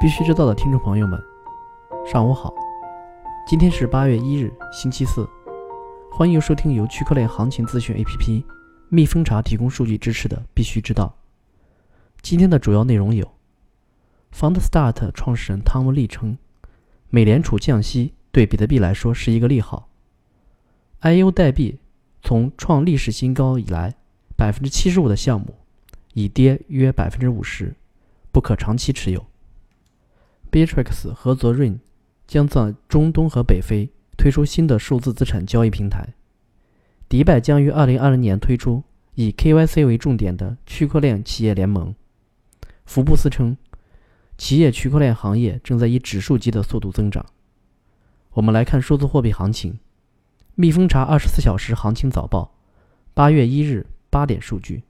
必须知道的听众朋友们，上午好。今天是八月一日，星期四。欢迎收听由区块链行情资讯 APP 蜜蜂茶提供数据支持的《必须知道》。今天的主要内容有：FoundStart 创始人汤姆利称，美联储降息对比特币来说是一个利好。IO 代币从创历史新高以来，百分之七十五的项目已跌约百分之五十，不可长期持有。Bitrix 和 z o r i n 将在中东和北非推出新的数字资产交易平台。迪拜将于二零二零年推出以 KYC 为重点的区块链企业联盟。福布斯称，企业区块链行业正在以指数级的速度增长。我们来看数字货币行情。蜜蜂查二十四小时行情早报，八月一日八点数据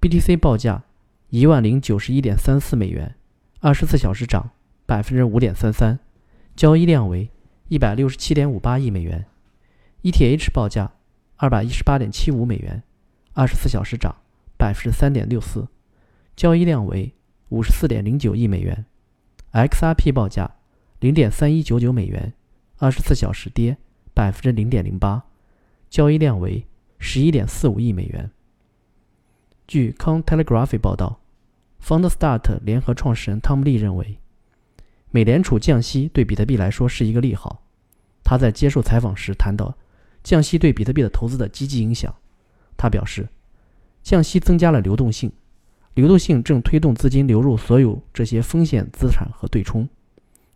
：BTC 报价一万零九十一点三四美元，二十四小时涨百分之五点三三，交易量为一百六十七点五八亿美元；ETH 报价二百一十八点七五美元，二十四小时涨百分之三点六四，交易量为五十四点零九亿美元；XRP 报价零点三一九九美元，二十四小时跌。百分之零点零八，交易量为十一点四五亿美元。据 Cointelegraph 报道，FoundStart 联合创始人汤姆利认为，美联储降息对比特币来说是一个利好。他在接受采访时谈到降息对比特币的投资的积极影响。他表示，降息增加了流动性，流动性正推动资金流入所有这些风险资产和对冲，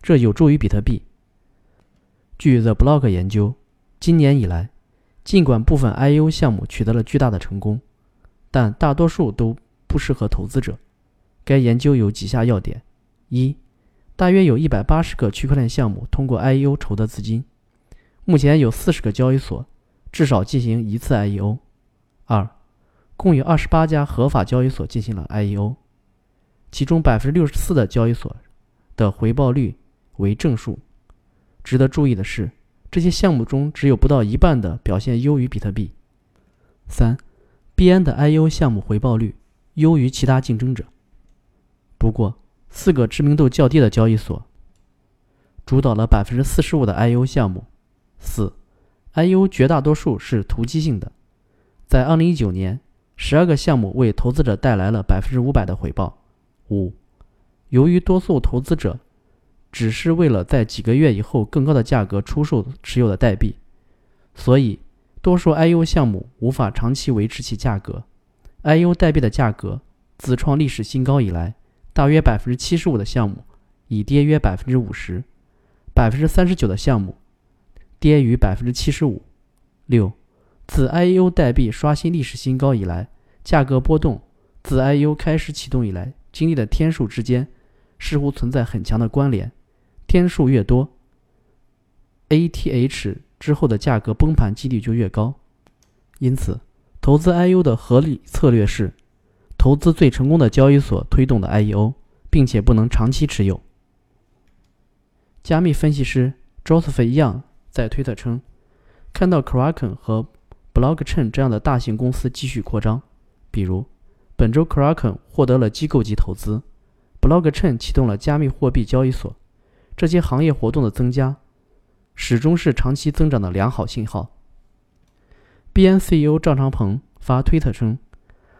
这有助于比特币。据 The Block 研究，今年以来，尽管部分 IEO 项目取得了巨大的成功，但大多数都不适合投资者。该研究有几下要点：一、大约有一百八十个区块链项目通过 IEO 筹得资金，目前有四十个交易所至少进行一次 IEO；二、共有二十八家合法交易所进行了 IEO，其中百分之六十四的交易所的回报率为正数。值得注意的是，这些项目中只有不到一半的表现优于比特币。三，BN 的 IEO 项目回报率优于其他竞争者。不过，四个知名度较低的交易所主导了百分之四十五的 I U 项目。四，I U 绝大多数是投机性的。在二零一九年，十二个项目为投资者带来了百分之五百的回报。五，由于多数投资者。只是为了在几个月以后更高的价格出售持有的代币，所以多数 I U 项目无法长期维持其价格。I U 代币的价格自创历史新高以来，大约百分之七十五的项目已跌约百分之五十，百分之三十九的项目跌逾百分之七十五。六，自 IO 代币刷新历史新高以来，价格波动自 IO 开始启动以来经历的天数之间似乎存在很强的关联。天数越多，ATH 之后的价格崩盘几率就越高。因此，投资 IU 的合理策略是投资最成功的交易所推动的 IEO，并且不能长期持有。加密分析师 Joseph Young 在推特称，看到 Kraken 和 Blockchain 这样的大型公司继续扩张，比如本周 Kraken 获得了机构级投资，Blockchain 启动了加密货币交易所。这些行业活动的增加，始终是长期增长的良好信号。”BNCEO 赵长鹏发推特称，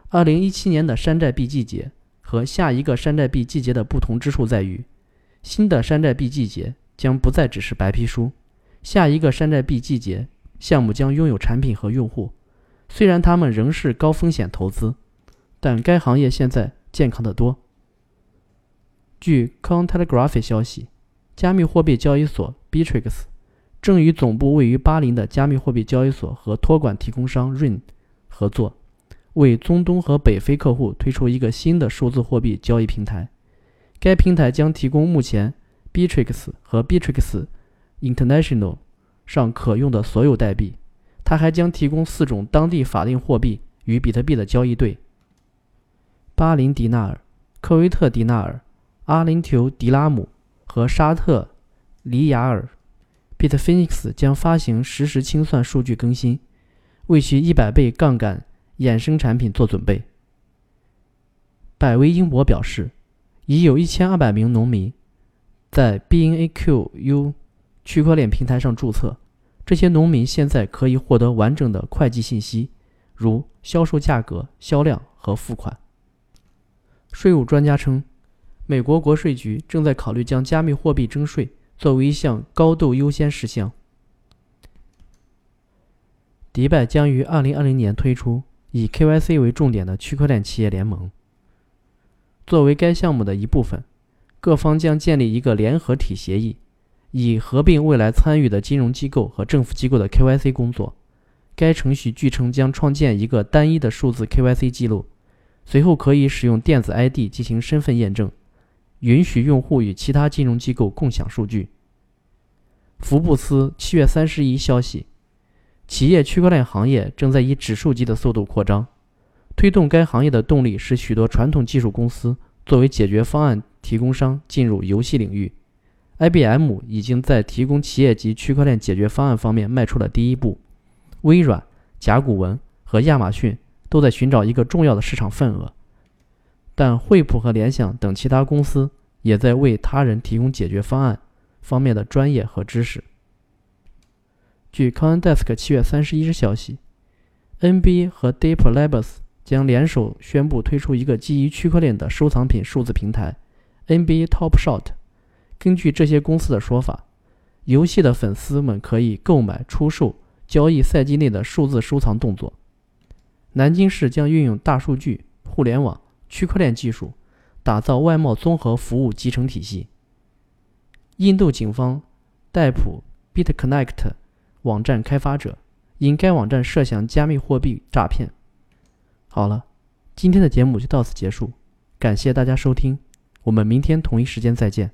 二零一七年的山寨币季节和下一个山寨币季节的不同之处在于，新的山寨币季节将不再只是白皮书，下一个山寨币季节项目将拥有产品和用户。虽然他们仍是高风险投资，但该行业现在健康得多。据 c o n t e l e g r a p h 消息。加密货币交易所 Bitrix 正与总部位于巴林的加密货币交易所和托管提供商 Rain 合作，为中东和北非客户推出一个新的数字货币交易平台。该平台将提供目前 Bitrix 和 Bitrix International 上可用的所有代币。它还将提供四种当地法定货币与比特币的交易对：巴林迪纳尔、科威特迪纳尔、阿联酋迪拉姆。和沙特里亚尔，Bitfinex 将发行实时清算数据更新，为其一百倍杠杆衍生产品做准备。百威英博表示，已有一千二百名农民在 BNAQU 区块链平台上注册。这些农民现在可以获得完整的会计信息，如销售价格、销量和付款。税务专家称，美国国税局正在考虑将加密货币征税作为一项高度优先事项。迪拜将于2020年推出以 KYC 为重点的区块链企业联盟。作为该项目的一部分，各方将建立一个联合体协议，以合并未来参与的金融机构和政府机构的 KYC 工作。该程序据称将创建一个单一的数字 KYC 记录，随后可以使用电子 ID 进行身份验证，允许用户与其他金融机构共享数据。福布斯七月三十一消息。企业区块链行业正在以指数级的速度扩张，推动该行业的动力是许多传统技术公司作为解决方案提供商进入游戏领域。IBM 已经在提供企业级区块链解决方案方面迈出了第一步，微软、甲骨文和亚马逊都在寻找一个重要的市场份额，但惠普和联想等其他公司也在为他人提供解决方案方面的专业和知识。据 CoinDesk 七月三十一日消息，NBA 和 Deep Labs 将联手宣布推出一个基于区块链的收藏品数字平台 NBA Top Shot。根据这些公司的说法，游戏的粉丝们可以购买、出售、交易赛季内的数字收藏动作。南京市将运用大数据、互联网、区块链技术，打造外贸综合服务集成体系。印度警方逮捕 BitConnect。网站开发者因该网站涉嫌加密货币诈骗。好了，今天的节目就到此结束，感谢大家收听，我们明天同一时间再见。